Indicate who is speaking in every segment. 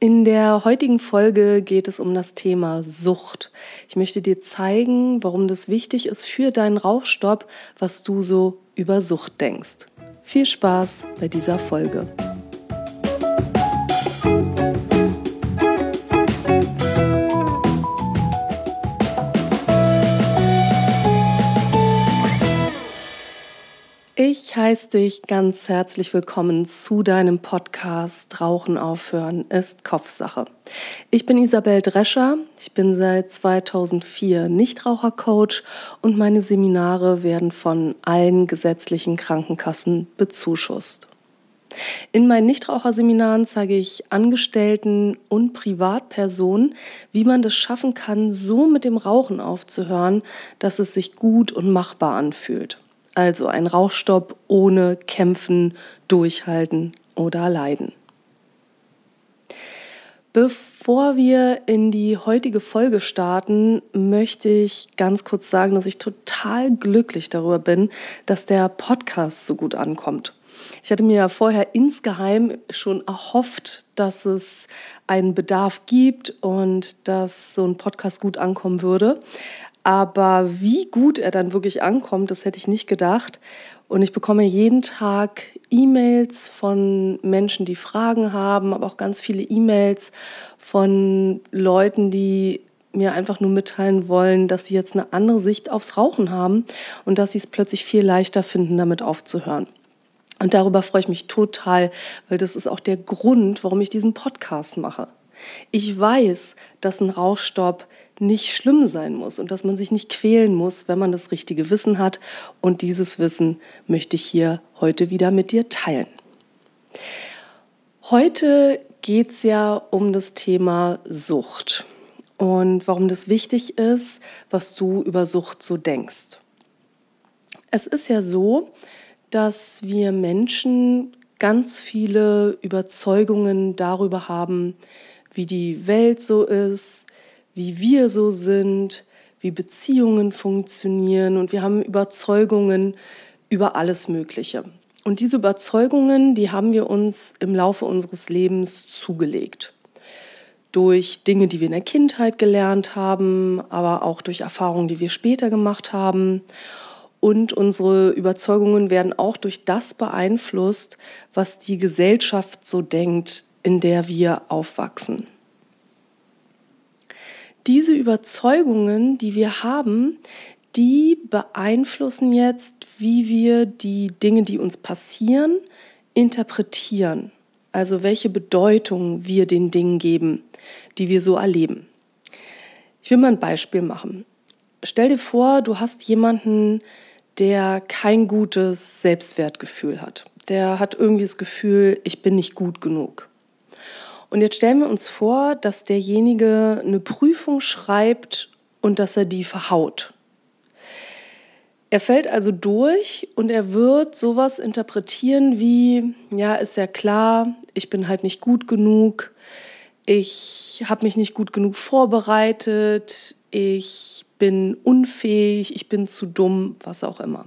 Speaker 1: In der heutigen Folge geht es um das Thema Sucht. Ich möchte dir zeigen, warum das wichtig ist für deinen Rauchstopp, was du so über Sucht denkst. Viel Spaß bei dieser Folge. Ich heiße dich ganz herzlich willkommen zu deinem Podcast Rauchen aufhören ist Kopfsache. Ich bin Isabel Drescher, ich bin seit 2004 Nichtrauchercoach und meine Seminare werden von allen gesetzlichen Krankenkassen bezuschusst. In meinen Nichtraucherseminaren zeige ich Angestellten und Privatpersonen, wie man das schaffen kann, so mit dem Rauchen aufzuhören, dass es sich gut und machbar anfühlt. Also ein Rauchstopp ohne Kämpfen, Durchhalten oder Leiden. Bevor wir in die heutige Folge starten, möchte ich ganz kurz sagen, dass ich total glücklich darüber bin, dass der Podcast so gut ankommt. Ich hatte mir ja vorher insgeheim schon erhofft, dass es einen Bedarf gibt und dass so ein Podcast gut ankommen würde. Aber wie gut er dann wirklich ankommt, das hätte ich nicht gedacht. Und ich bekomme jeden Tag E-Mails von Menschen, die Fragen haben, aber auch ganz viele E-Mails von Leuten, die mir einfach nur mitteilen wollen, dass sie jetzt eine andere Sicht aufs Rauchen haben und dass sie es plötzlich viel leichter finden, damit aufzuhören. Und darüber freue ich mich total, weil das ist auch der Grund, warum ich diesen Podcast mache. Ich weiß, dass ein Rauchstopp nicht schlimm sein muss und dass man sich nicht quälen muss, wenn man das richtige Wissen hat. Und dieses Wissen möchte ich hier heute wieder mit dir teilen. Heute geht es ja um das Thema Sucht und warum das wichtig ist, was du über Sucht so denkst. Es ist ja so, dass wir Menschen ganz viele Überzeugungen darüber haben, wie die Welt so ist, wie wir so sind, wie Beziehungen funktionieren und wir haben Überzeugungen über alles Mögliche. Und diese Überzeugungen, die haben wir uns im Laufe unseres Lebens zugelegt. Durch Dinge, die wir in der Kindheit gelernt haben, aber auch durch Erfahrungen, die wir später gemacht haben. Und unsere Überzeugungen werden auch durch das beeinflusst, was die Gesellschaft so denkt, in der wir aufwachsen diese Überzeugungen, die wir haben, die beeinflussen jetzt, wie wir die Dinge, die uns passieren, interpretieren. Also welche Bedeutung wir den Dingen geben, die wir so erleben. Ich will mal ein Beispiel machen. Stell dir vor, du hast jemanden, der kein gutes Selbstwertgefühl hat. Der hat irgendwie das Gefühl, ich bin nicht gut genug. Und jetzt stellen wir uns vor, dass derjenige eine Prüfung schreibt und dass er die verhaut. Er fällt also durch und er wird sowas interpretieren wie, ja, ist ja klar, ich bin halt nicht gut genug, ich habe mich nicht gut genug vorbereitet, ich bin unfähig, ich bin zu dumm, was auch immer.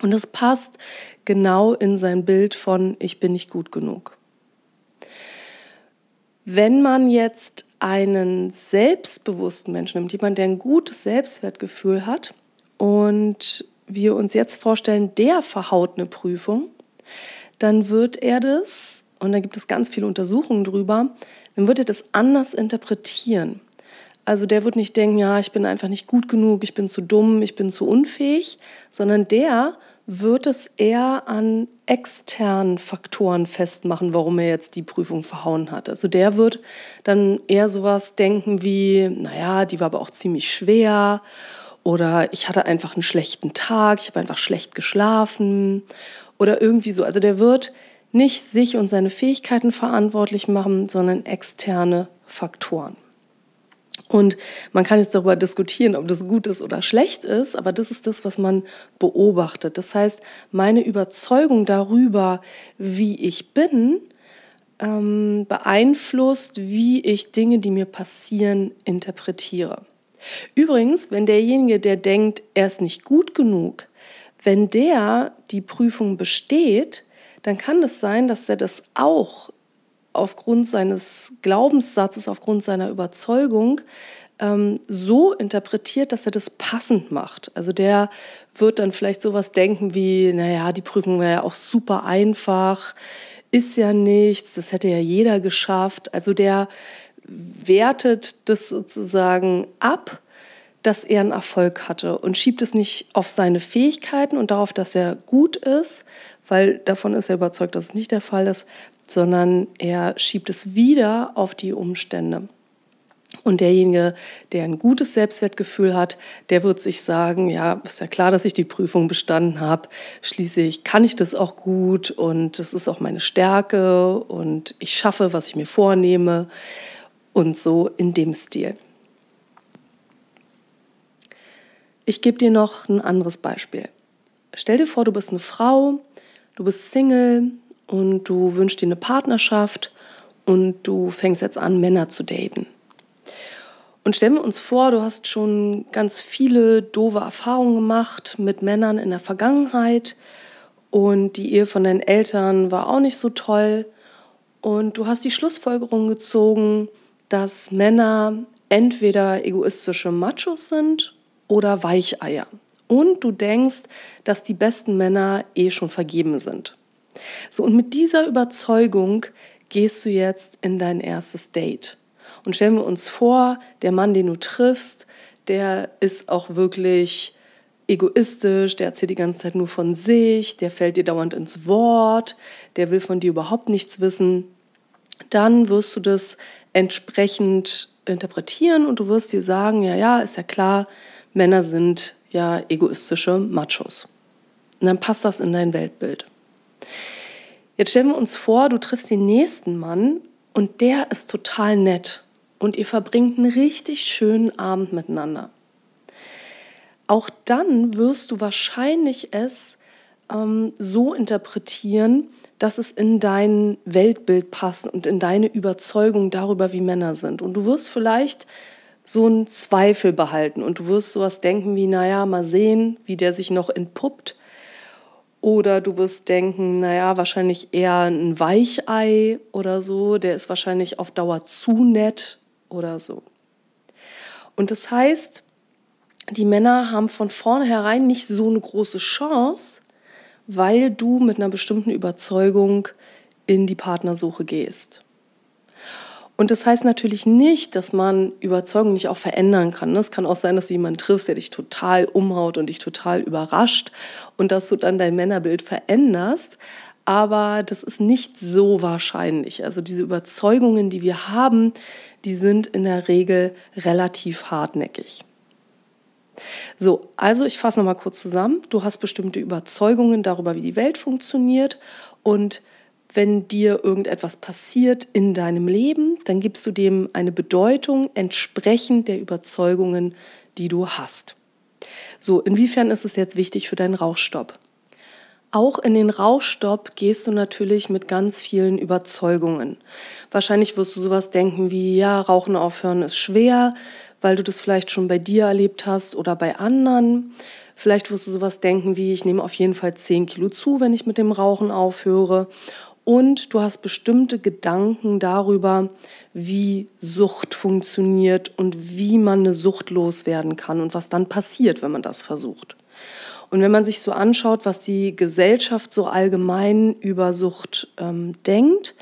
Speaker 1: Und das passt genau in sein Bild von, ich bin nicht gut genug. Wenn man jetzt einen selbstbewussten Menschen nimmt, jemand, der ein gutes Selbstwertgefühl hat und wir uns jetzt vorstellen, der verhaut eine Prüfung, dann wird er das, und da gibt es ganz viele Untersuchungen drüber, dann wird er das anders interpretieren. Also der wird nicht denken, ja, ich bin einfach nicht gut genug, ich bin zu dumm, ich bin zu unfähig, sondern der wird es eher an externen Faktoren festmachen, warum er jetzt die Prüfung verhauen hat. Also der wird dann eher sowas denken wie, naja, die war aber auch ziemlich schwer oder ich hatte einfach einen schlechten Tag, ich habe einfach schlecht geschlafen oder irgendwie so. Also der wird nicht sich und seine Fähigkeiten verantwortlich machen, sondern externe Faktoren. Und man kann jetzt darüber diskutieren, ob das gut ist oder schlecht ist, aber das ist das, was man beobachtet. Das heißt, meine Überzeugung darüber, wie ich bin, ähm, beeinflusst, wie ich Dinge, die mir passieren, interpretiere. Übrigens, wenn derjenige, der denkt, er ist nicht gut genug, wenn der die Prüfung besteht, dann kann es sein, dass er das auch aufgrund seines Glaubenssatzes, aufgrund seiner Überzeugung ähm, so interpretiert, dass er das passend macht. Also der wird dann vielleicht sowas denken wie, naja, die Prüfung wäre ja auch super einfach, ist ja nichts, das hätte ja jeder geschafft. Also der wertet das sozusagen ab, dass er einen Erfolg hatte und schiebt es nicht auf seine Fähigkeiten und darauf, dass er gut ist, weil davon ist er überzeugt, dass es nicht der Fall ist, sondern er schiebt es wieder auf die Umstände. Und derjenige, der ein gutes Selbstwertgefühl hat, der wird sich sagen, ja, ist ja klar, dass ich die Prüfung bestanden habe. Schließlich kann ich das auch gut und das ist auch meine Stärke und ich schaffe, was ich mir vornehme und so in dem Stil. Ich gebe dir noch ein anderes Beispiel. Stell dir vor, du bist eine Frau, du bist Single und du wünschst dir eine Partnerschaft und du fängst jetzt an, Männer zu daten. Und stellen wir uns vor, du hast schon ganz viele doofe Erfahrungen gemacht mit Männern in der Vergangenheit und die Ehe von deinen Eltern war auch nicht so toll und du hast die Schlussfolgerung gezogen, dass Männer entweder egoistische Machos sind oder Weicheier. Und du denkst, dass die besten Männer eh schon vergeben sind. So, und mit dieser Überzeugung gehst du jetzt in dein erstes Date. Und stellen wir uns vor, der Mann, den du triffst, der ist auch wirklich egoistisch, der erzählt die ganze Zeit nur von sich, der fällt dir dauernd ins Wort, der will von dir überhaupt nichts wissen. Dann wirst du das entsprechend interpretieren und du wirst dir sagen, ja, ja, ist ja klar, Männer sind ja egoistische Machos. Und dann passt das in dein Weltbild. Jetzt stellen wir uns vor, du triffst den nächsten Mann und der ist total nett und ihr verbringt einen richtig schönen Abend miteinander. Auch dann wirst du wahrscheinlich es ähm, so interpretieren, dass es in dein Weltbild passt und in deine Überzeugung darüber, wie Männer sind. Und du wirst vielleicht so einen Zweifel behalten und du wirst sowas denken wie, naja, mal sehen, wie der sich noch entpuppt. Oder du wirst denken, naja, wahrscheinlich eher ein Weichei oder so, der ist wahrscheinlich auf Dauer zu nett oder so. Und das heißt, die Männer haben von vornherein nicht so eine große Chance, weil du mit einer bestimmten Überzeugung in die Partnersuche gehst. Und das heißt natürlich nicht, dass man Überzeugung nicht auch verändern kann. Es kann auch sein, dass du jemanden triffst, der dich total umhaut und dich total überrascht und dass du dann dein Männerbild veränderst. Aber das ist nicht so wahrscheinlich. Also diese Überzeugungen, die wir haben, die sind in der Regel relativ hartnäckig. So, also ich fasse nochmal kurz zusammen. Du hast bestimmte Überzeugungen darüber, wie die Welt funktioniert und wenn dir irgendetwas passiert in deinem Leben, dann gibst du dem eine Bedeutung entsprechend der Überzeugungen, die du hast. So, inwiefern ist es jetzt wichtig für deinen Rauchstopp? Auch in den Rauchstopp gehst du natürlich mit ganz vielen Überzeugungen. Wahrscheinlich wirst du sowas denken wie, ja, Rauchen aufhören ist schwer, weil du das vielleicht schon bei dir erlebt hast oder bei anderen. Vielleicht wirst du sowas denken wie, ich nehme auf jeden Fall 10 Kilo zu, wenn ich mit dem Rauchen aufhöre und du hast bestimmte Gedanken darüber, wie Sucht funktioniert und wie man eine Sucht loswerden kann und was dann passiert, wenn man das versucht. Und wenn man sich so anschaut, was die Gesellschaft so allgemein über Sucht ähm, denkt,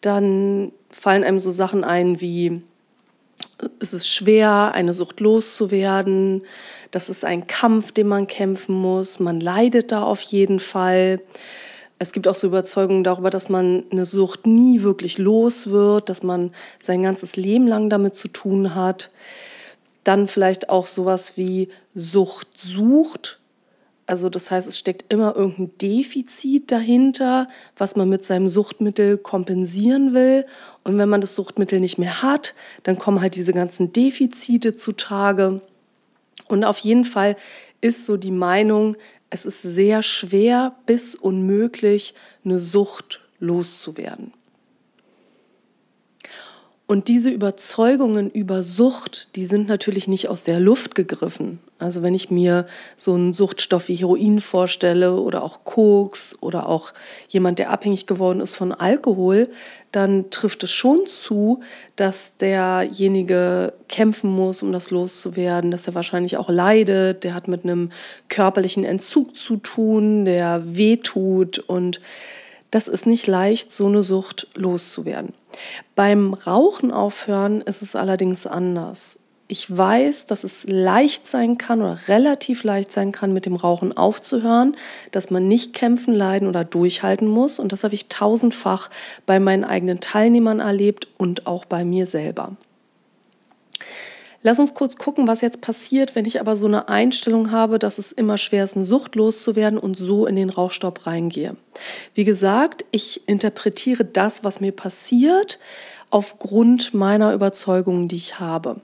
Speaker 1: dann fallen einem so Sachen ein wie, es ist schwer, eine Sucht loszuwerden, das ist ein Kampf, den man kämpfen muss, man leidet da auf jeden Fall. Es gibt auch so Überzeugungen darüber, dass man eine Sucht nie wirklich los wird, dass man sein ganzes Leben lang damit zu tun hat. Dann vielleicht auch sowas wie Sucht sucht. Also das heißt, es steckt immer irgendein Defizit dahinter, was man mit seinem Suchtmittel kompensieren will. Und wenn man das Suchtmittel nicht mehr hat, dann kommen halt diese ganzen Defizite zutage. Und auf jeden Fall ist so die Meinung, es ist sehr schwer bis unmöglich, eine Sucht loszuwerden. Und diese Überzeugungen über Sucht, die sind natürlich nicht aus der Luft gegriffen. Also wenn ich mir so einen Suchtstoff wie Heroin vorstelle oder auch Koks oder auch jemand, der abhängig geworden ist von Alkohol, dann trifft es schon zu, dass derjenige kämpfen muss, um das loszuwerden, dass er wahrscheinlich auch leidet, der hat mit einem körperlichen Entzug zu tun, der wehtut und das ist nicht leicht, so eine Sucht loszuwerden. Beim Rauchen aufhören ist es allerdings anders. Ich weiß, dass es leicht sein kann oder relativ leicht sein kann, mit dem Rauchen aufzuhören, dass man nicht kämpfen, leiden oder durchhalten muss. Und das habe ich tausendfach bei meinen eigenen Teilnehmern erlebt und auch bei mir selber. Lass uns kurz gucken, was jetzt passiert, wenn ich aber so eine Einstellung habe, dass es immer schwer ist, eine Sucht loszuwerden und so in den Rauchstopp reingehe. Wie gesagt, ich interpretiere das, was mir passiert, aufgrund meiner Überzeugungen, die ich habe.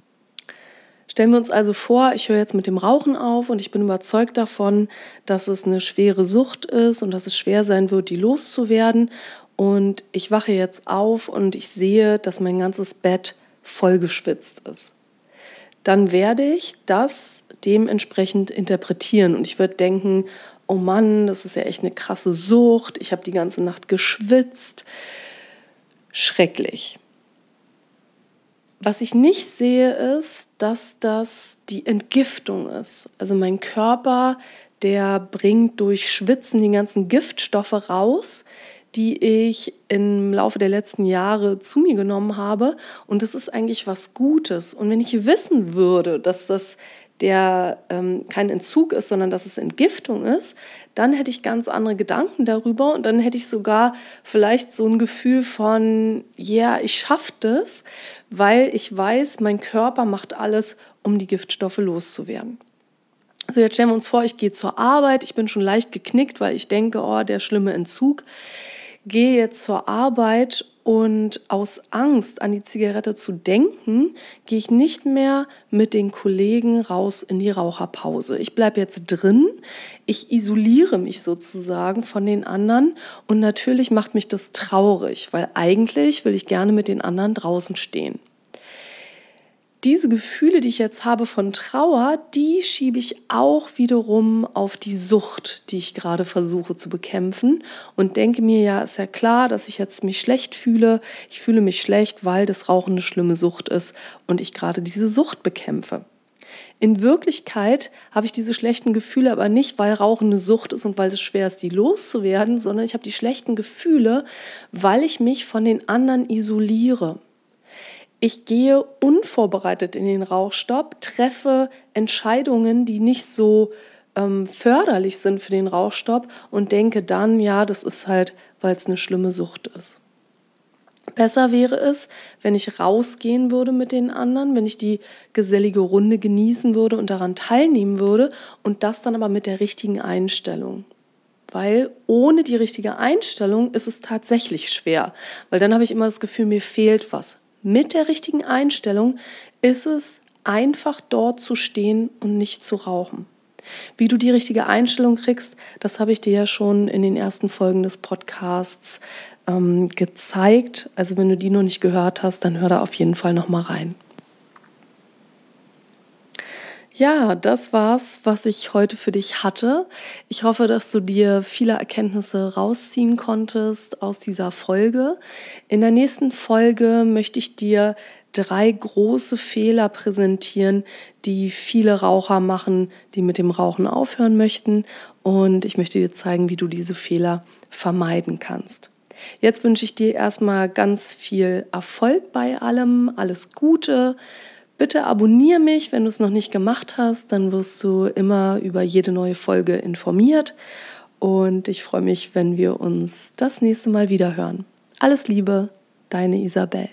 Speaker 1: Stellen wir uns also vor, ich höre jetzt mit dem Rauchen auf und ich bin überzeugt davon, dass es eine schwere Sucht ist und dass es schwer sein wird, die loszuwerden. Und ich wache jetzt auf und ich sehe, dass mein ganzes Bett vollgeschwitzt ist dann werde ich das dementsprechend interpretieren und ich würde denken, oh Mann, das ist ja echt eine krasse Sucht, ich habe die ganze Nacht geschwitzt. Schrecklich. Was ich nicht sehe, ist, dass das die Entgiftung ist. Also mein Körper, der bringt durch Schwitzen die ganzen Giftstoffe raus, die ich im Laufe der letzten Jahre zu mir genommen habe. Und das ist eigentlich was Gutes. Und wenn ich wissen würde, dass das der ähm, kein Entzug ist, sondern dass es Entgiftung ist, dann hätte ich ganz andere Gedanken darüber und dann hätte ich sogar vielleicht so ein Gefühl von, ja, yeah, ich schaffe das, weil ich weiß, mein Körper macht alles, um die Giftstoffe loszuwerden. So, jetzt stellen wir uns vor, ich gehe zur Arbeit, ich bin schon leicht geknickt, weil ich denke, oh, der schlimme Entzug gehe jetzt zur Arbeit und aus Angst an die Zigarette zu denken, gehe ich nicht mehr mit den Kollegen raus in die Raucherpause. Ich bleibe jetzt drin, ich isoliere mich sozusagen von den anderen. Und natürlich macht mich das traurig, weil eigentlich will ich gerne mit den anderen draußen stehen diese Gefühle, die ich jetzt habe von Trauer, die schiebe ich auch wiederum auf die Sucht, die ich gerade versuche zu bekämpfen und denke mir, ja, ist ja klar, dass ich jetzt mich schlecht fühle. Ich fühle mich schlecht, weil das Rauchen eine schlimme Sucht ist und ich gerade diese Sucht bekämpfe. In Wirklichkeit habe ich diese schlechten Gefühle aber nicht, weil Rauchen eine Sucht ist und weil es schwer ist, die loszuwerden, sondern ich habe die schlechten Gefühle, weil ich mich von den anderen isoliere. Ich gehe unvorbereitet in den Rauchstopp, treffe Entscheidungen, die nicht so ähm, förderlich sind für den Rauchstopp und denke dann, ja, das ist halt, weil es eine schlimme Sucht ist. Besser wäre es, wenn ich rausgehen würde mit den anderen, wenn ich die gesellige Runde genießen würde und daran teilnehmen würde und das dann aber mit der richtigen Einstellung. Weil ohne die richtige Einstellung ist es tatsächlich schwer, weil dann habe ich immer das Gefühl, mir fehlt was mit der richtigen Einstellung ist es einfach dort zu stehen und nicht zu rauchen. Wie du die richtige Einstellung kriegst, das habe ich dir ja schon in den ersten Folgen des Podcasts ähm, gezeigt. Also wenn du die noch nicht gehört hast, dann hör da auf jeden Fall noch mal rein. Ja, das war's, was ich heute für dich hatte. Ich hoffe, dass du dir viele Erkenntnisse rausziehen konntest aus dieser Folge. In der nächsten Folge möchte ich dir drei große Fehler präsentieren, die viele Raucher machen, die mit dem Rauchen aufhören möchten. Und ich möchte dir zeigen, wie du diese Fehler vermeiden kannst. Jetzt wünsche ich dir erstmal ganz viel Erfolg bei allem, alles Gute. Bitte abonniere mich, wenn du es noch nicht gemacht hast, dann wirst du immer über jede neue Folge informiert. Und ich freue mich, wenn wir uns das nächste Mal wieder hören. Alles Liebe, deine Isabel.